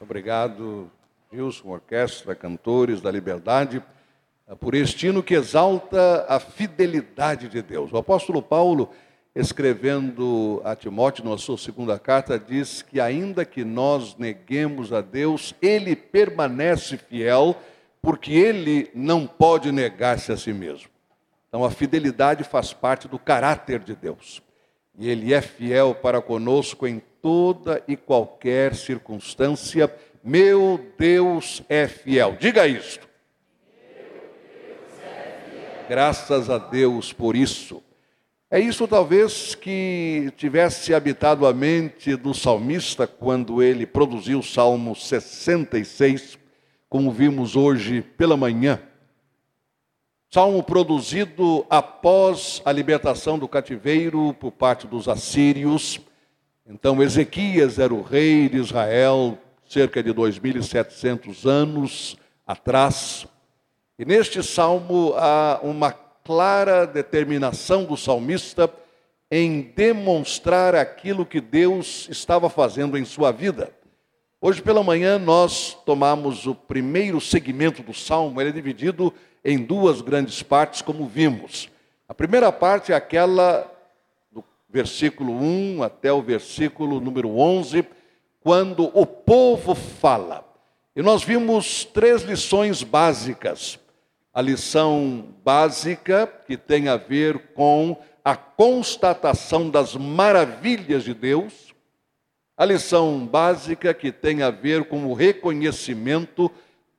Obrigado, Wilson, orquestra, cantores da liberdade, por este hino que exalta a fidelidade de Deus. O apóstolo Paulo, escrevendo a Timóteo na sua segunda carta, diz que ainda que nós neguemos a Deus, ele permanece fiel, porque ele não pode negar-se a si mesmo. Então a fidelidade faz parte do caráter de Deus. E ele é fiel para conosco em toda e qualquer circunstância. Meu Deus é fiel. Diga isto. Graças a Deus por isso. É isso talvez que tivesse habitado a mente do salmista quando ele produziu o Salmo 66, como vimos hoje pela manhã. Salmo produzido após a libertação do cativeiro por parte dos assírios. Então, Ezequias era o rei de Israel, cerca de 2.700 anos atrás. E neste salmo há uma clara determinação do salmista em demonstrar aquilo que Deus estava fazendo em sua vida. Hoje pela manhã nós tomamos o primeiro segmento do salmo, ele é dividido em duas grandes partes, como vimos. A primeira parte é aquela versículo 1 até o versículo número 11, quando o povo fala. E nós vimos três lições básicas. A lição básica, que tem a ver com a constatação das maravilhas de Deus. A lição básica, que tem a ver com o reconhecimento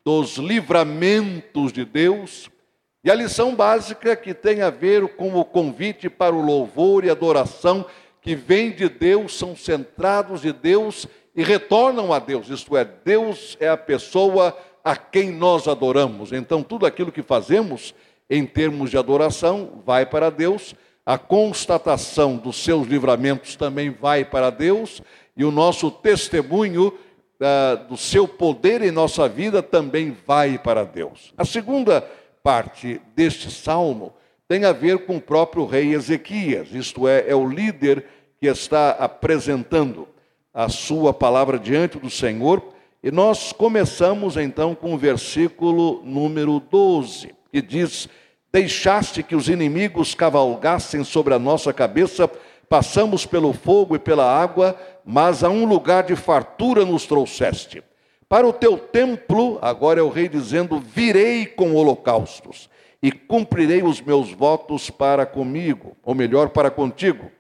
dos livramentos de Deus, e a lição básica que tem a ver com o convite para o louvor e adoração que vem de Deus, são centrados de Deus e retornam a Deus, isto é, Deus é a pessoa a quem nós adoramos. Então, tudo aquilo que fazemos em termos de adoração vai para Deus, a constatação dos seus livramentos também vai para Deus, e o nosso testemunho do seu poder em nossa vida também vai para Deus. A segunda parte deste salmo tem a ver com o próprio rei Ezequias, isto é, é o líder que está apresentando a sua palavra diante do Senhor. E nós começamos então com o versículo número 12, que diz: Deixaste que os inimigos cavalgassem sobre a nossa cabeça, passamos pelo fogo e pela água, mas a um lugar de fartura nos trouxeste. Para o teu templo, agora é o rei dizendo: virei com holocaustos e cumprirei os meus votos para comigo, ou melhor, para contigo.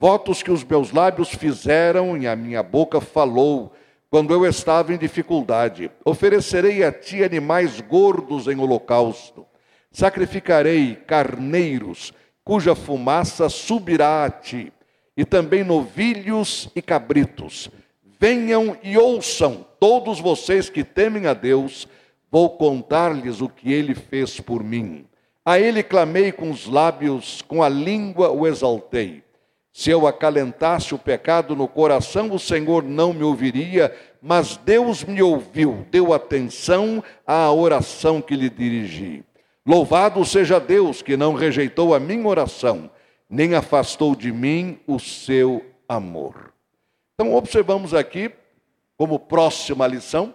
Votos que os meus lábios fizeram e a minha boca falou, quando eu estava em dificuldade. Oferecerei a ti animais gordos em holocausto. Sacrificarei carneiros, cuja fumaça subirá a ti e também novilhos e cabritos. Venham e ouçam, todos vocês que temem a Deus, vou contar-lhes o que ele fez por mim. A ele clamei com os lábios, com a língua o exaltei. Se eu acalentasse o pecado no coração, o Senhor não me ouviria, mas Deus me ouviu, deu atenção à oração que lhe dirigi. Louvado seja Deus que não rejeitou a minha oração nem afastou de mim o seu amor. Então, observamos aqui, como próxima lição,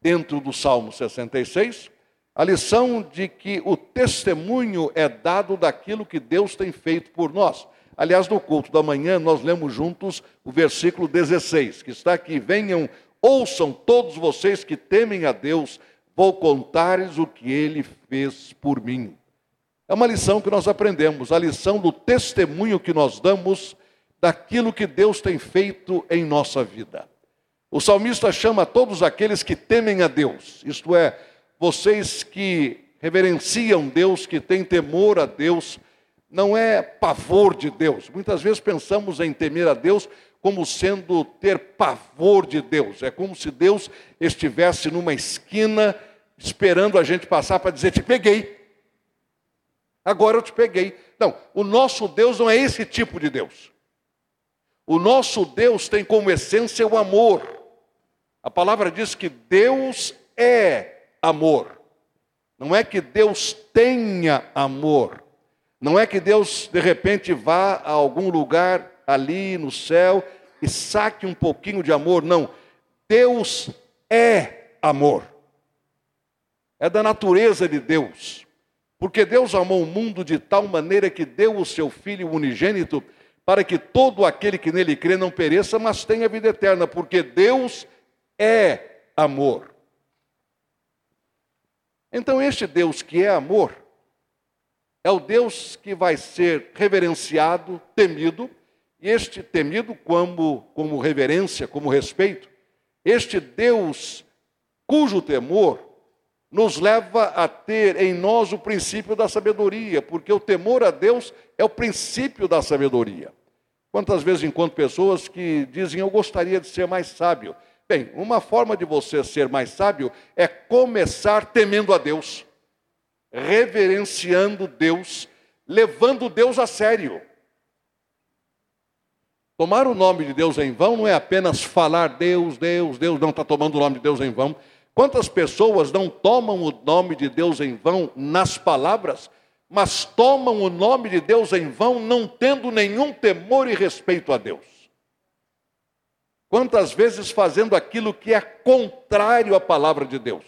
dentro do Salmo 66, a lição de que o testemunho é dado daquilo que Deus tem feito por nós. Aliás, no culto da manhã, nós lemos juntos o versículo 16, que está aqui: Venham, ouçam todos vocês que temem a Deus, vou contar-lhes o que ele fez por mim. É uma lição que nós aprendemos, a lição do testemunho que nós damos daquilo que Deus tem feito em nossa vida. O salmista chama todos aqueles que temem a Deus, isto é, vocês que reverenciam Deus, que têm temor a Deus, não é pavor de Deus. Muitas vezes pensamos em temer a Deus como sendo ter pavor de Deus. É como se Deus estivesse numa esquina esperando a gente passar para dizer: Te peguei. Agora eu te peguei. Não, o nosso Deus não é esse tipo de Deus. O nosso Deus tem como essência o amor. A palavra diz que Deus é amor. Não é que Deus tenha amor. Não é que Deus de repente vá a algum lugar ali no céu e saque um pouquinho de amor. Não. Deus é amor. É da natureza de Deus. Porque Deus amou o mundo de tal maneira que deu o seu Filho unigênito para que todo aquele que nele crê não pereça, mas tenha vida eterna, porque Deus é amor. Então, este Deus que é amor, é o Deus que vai ser reverenciado, temido, e este temido como, como reverência, como respeito, este Deus cujo temor nos leva a ter em nós o princípio da sabedoria, porque o temor a Deus é o princípio da sabedoria. Quantas vezes encontro pessoas que dizem eu gostaria de ser mais sábio? Bem, uma forma de você ser mais sábio é começar temendo a Deus, reverenciando Deus, levando Deus a sério. Tomar o nome de Deus em vão não é apenas falar Deus, Deus, Deus, não está tomando o nome de Deus em vão. Quantas pessoas não tomam o nome de Deus em vão nas palavras, mas tomam o nome de Deus em vão não tendo nenhum temor e respeito a Deus? Quantas vezes fazendo aquilo que é contrário à palavra de Deus?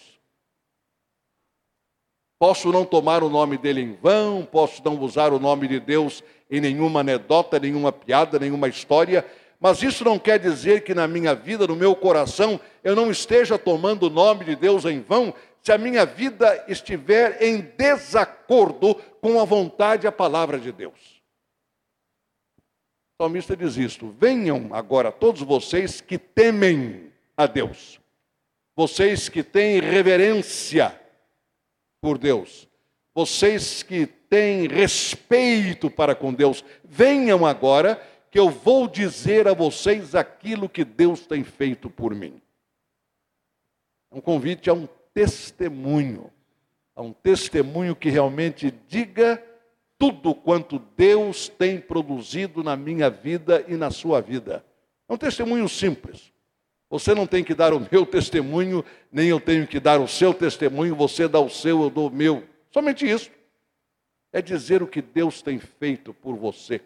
Posso não tomar o nome dele em vão, posso não usar o nome de Deus em nenhuma anedota, nenhuma piada, nenhuma história, mas isso não quer dizer que na minha vida, no meu coração, eu não esteja tomando o nome de Deus em vão, se a minha vida estiver em desacordo com a vontade e a palavra de Deus. O salmista diz isto: Venham agora todos vocês que temem a Deus, vocês que têm reverência por Deus, vocês que têm respeito para com Deus, venham agora que eu vou dizer a vocês aquilo que Deus tem feito por mim. Um convite a um testemunho, a um testemunho que realmente diga tudo quanto Deus tem produzido na minha vida e na sua vida. É um testemunho simples. Você não tem que dar o meu testemunho, nem eu tenho que dar o seu testemunho, você dá o seu, eu dou o meu. Somente isso. É dizer o que Deus tem feito por você.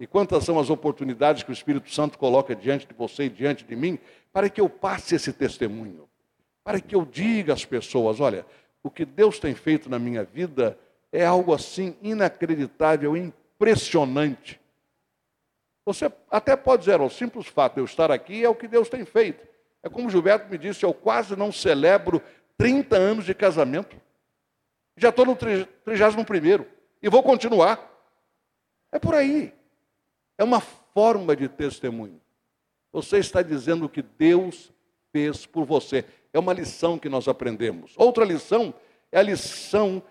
E quantas são as oportunidades que o Espírito Santo coloca diante de você e diante de mim, para que eu passe esse testemunho, para que eu diga às pessoas: olha, o que Deus tem feito na minha vida é algo assim inacreditável, impressionante. Você até pode dizer, o simples fato de eu estar aqui é o que Deus tem feito. É como Gilberto me disse, eu quase não celebro 30 anos de casamento. Já estou no 31 e vou continuar. É por aí. É uma forma de testemunho. Você está dizendo o que Deus fez por você. É uma lição que nós aprendemos. Outra lição é a lição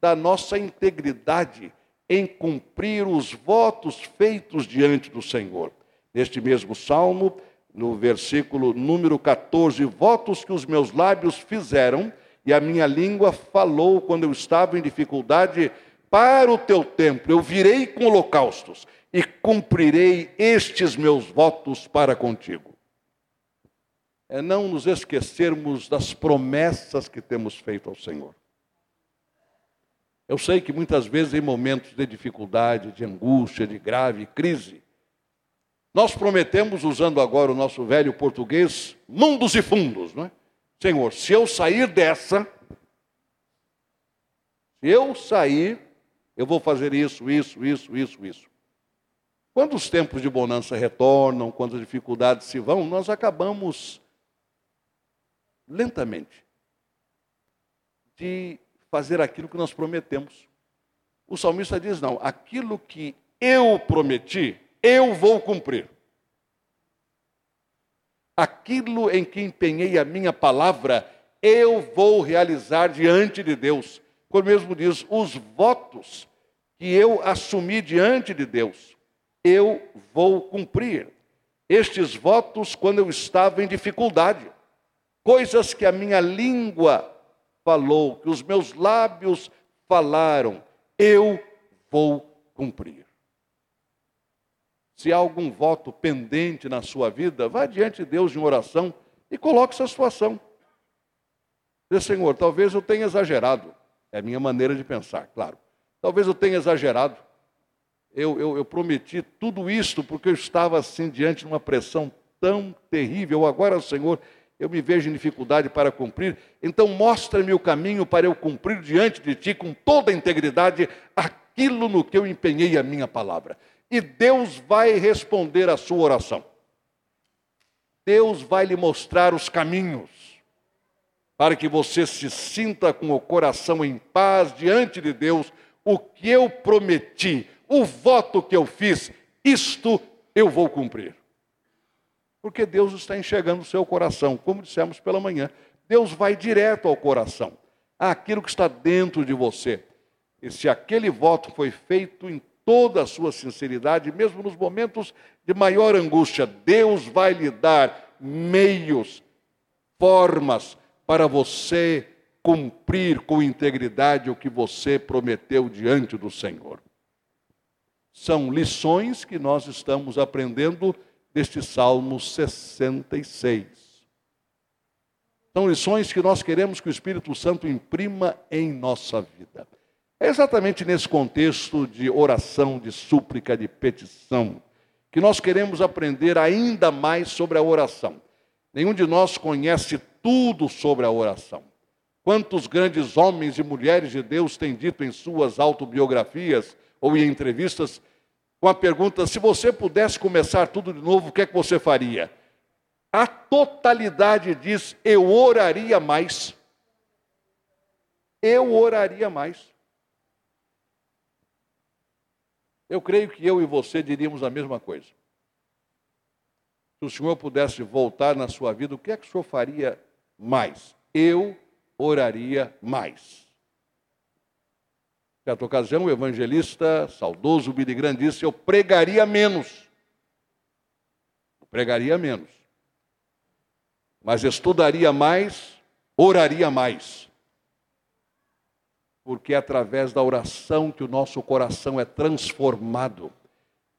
da nossa integridade em cumprir os votos feitos diante do Senhor. Neste mesmo salmo, no versículo número 14, votos que os meus lábios fizeram e a minha língua falou quando eu estava em dificuldade para o teu templo. Eu virei com holocaustos e cumprirei estes meus votos para contigo. É não nos esquecermos das promessas que temos feito ao Senhor. Eu sei que muitas vezes em momentos de dificuldade, de angústia, de grave crise, nós prometemos, usando agora o nosso velho português, mundos e fundos, não é? Senhor, se eu sair dessa, se eu sair, eu vou fazer isso, isso, isso, isso, isso. Quando os tempos de bonança retornam, quando as dificuldades se vão, nós acabamos lentamente de fazer aquilo que nós prometemos. O salmista diz: não, aquilo que eu prometi, eu vou cumprir. Aquilo em que empenhei a minha palavra, eu vou realizar diante de Deus. Como mesmo diz, os votos que eu assumi diante de Deus, eu vou cumprir. Estes votos quando eu estava em dificuldade, coisas que a minha língua falou, que os meus lábios falaram, eu vou cumprir. Se há algum voto pendente na sua vida, vá diante de Deus em oração e coloque essa situação. Diz, Senhor, talvez eu tenha exagerado. É a minha maneira de pensar, claro. Talvez eu tenha exagerado. Eu, eu, eu prometi tudo isto porque eu estava assim diante de uma pressão tão terrível. Agora, Senhor, eu me vejo em dificuldade para cumprir, então mostra-me o caminho para eu cumprir diante de ti com toda a integridade aquilo no que eu empenhei a minha palavra. E Deus vai responder a sua oração. Deus vai lhe mostrar os caminhos para que você se sinta com o coração em paz diante de Deus. O que eu prometi, o voto que eu fiz, isto eu vou cumprir. Porque Deus está enxergando o seu coração, como dissemos pela manhã. Deus vai direto ao coração, àquilo que está dentro de você. E se aquele voto foi feito em toda a sua sinceridade, mesmo nos momentos de maior angústia, Deus vai lhe dar meios, formas para você cumprir com integridade o que você prometeu diante do Senhor. São lições que nós estamos aprendendo deste Salmo 66. São lições que nós queremos que o Espírito Santo imprima em nossa vida. É exatamente nesse contexto de oração, de súplica, de petição, que nós queremos aprender ainda mais sobre a oração. Nenhum de nós conhece tudo sobre a oração. Quantos grandes homens e mulheres de Deus têm dito em suas autobiografias ou em entrevistas com a pergunta: se você pudesse começar tudo de novo, o que é que você faria? A totalidade diz: eu oraria mais. Eu oraria mais. Eu creio que eu e você diríamos a mesma coisa. Se o Senhor pudesse voltar na sua vida, o que é que o Senhor faria mais? Eu oraria mais. Certa ocasião, o evangelista saudoso Billy Graham disse: Eu pregaria menos. Eu pregaria menos. Mas estudaria mais, oraria mais. Porque é através da oração que o nosso coração é transformado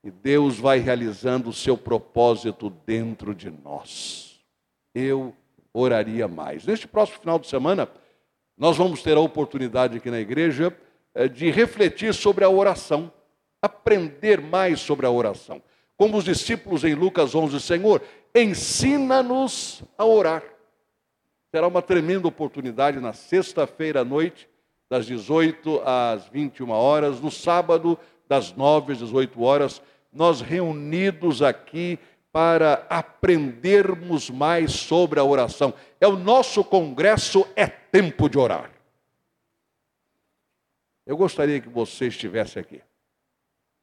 e Deus vai realizando o seu propósito dentro de nós. Eu oraria mais. Neste próximo final de semana, nós vamos ter a oportunidade aqui na igreja de refletir sobre a oração, aprender mais sobre a oração. Como os discípulos em Lucas 11, Senhor, ensina-nos a orar. Será uma tremenda oportunidade na sexta-feira à noite, das 18 às 21 horas, no sábado, das 9 às 18 horas, nós reunidos aqui para aprendermos mais sobre a oração. É o nosso congresso, é tempo de orar. Eu gostaria que você estivesse aqui.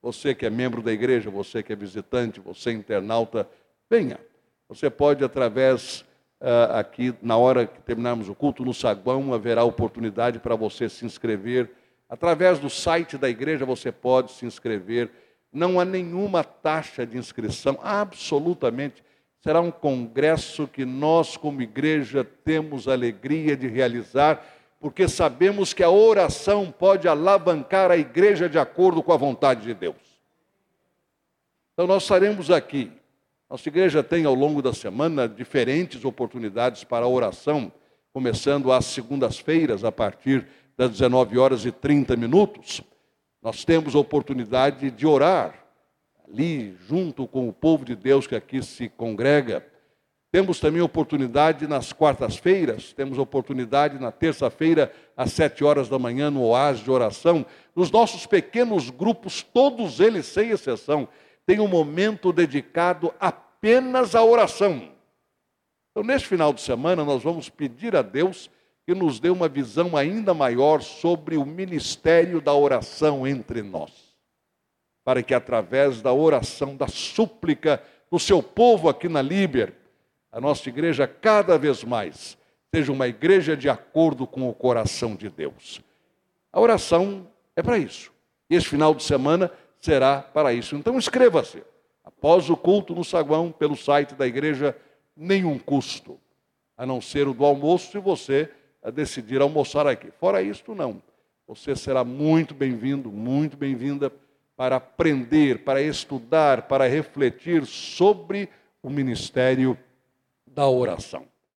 Você que é membro da igreja, você que é visitante, você internauta, venha. Você pode, através uh, aqui, na hora que terminarmos o culto, no saguão, haverá oportunidade para você se inscrever. Através do site da igreja, você pode se inscrever. Não há nenhuma taxa de inscrição, absolutamente. Será um congresso que nós, como igreja, temos alegria de realizar porque sabemos que a oração pode alavancar a igreja de acordo com a vontade de Deus. Então, nós estaremos aqui. Nossa igreja tem ao longo da semana diferentes oportunidades para a oração, começando às segundas-feiras, a partir das 19 horas e 30 minutos. Nós temos a oportunidade de orar ali, junto com o povo de Deus que aqui se congrega. Temos também oportunidade nas quartas-feiras, temos oportunidade na terça-feira, às sete horas da manhã, no oásis de oração. Nos nossos pequenos grupos, todos eles, sem exceção, têm um momento dedicado apenas à oração. Então, neste final de semana, nós vamos pedir a Deus que nos dê uma visão ainda maior sobre o ministério da oração entre nós. Para que, através da oração, da súplica do seu povo aqui na Líbia, a nossa igreja cada vez mais seja uma igreja de acordo com o coração de Deus. A oração é para isso. Esse final de semana será para isso. Então inscreva-se. Após o culto no saguão, pelo site da igreja, nenhum custo, a não ser o do almoço, se você decidir almoçar aqui. Fora isto, não. Você será muito bem-vindo, muito bem-vinda para aprender, para estudar, para refletir sobre o ministério da oração.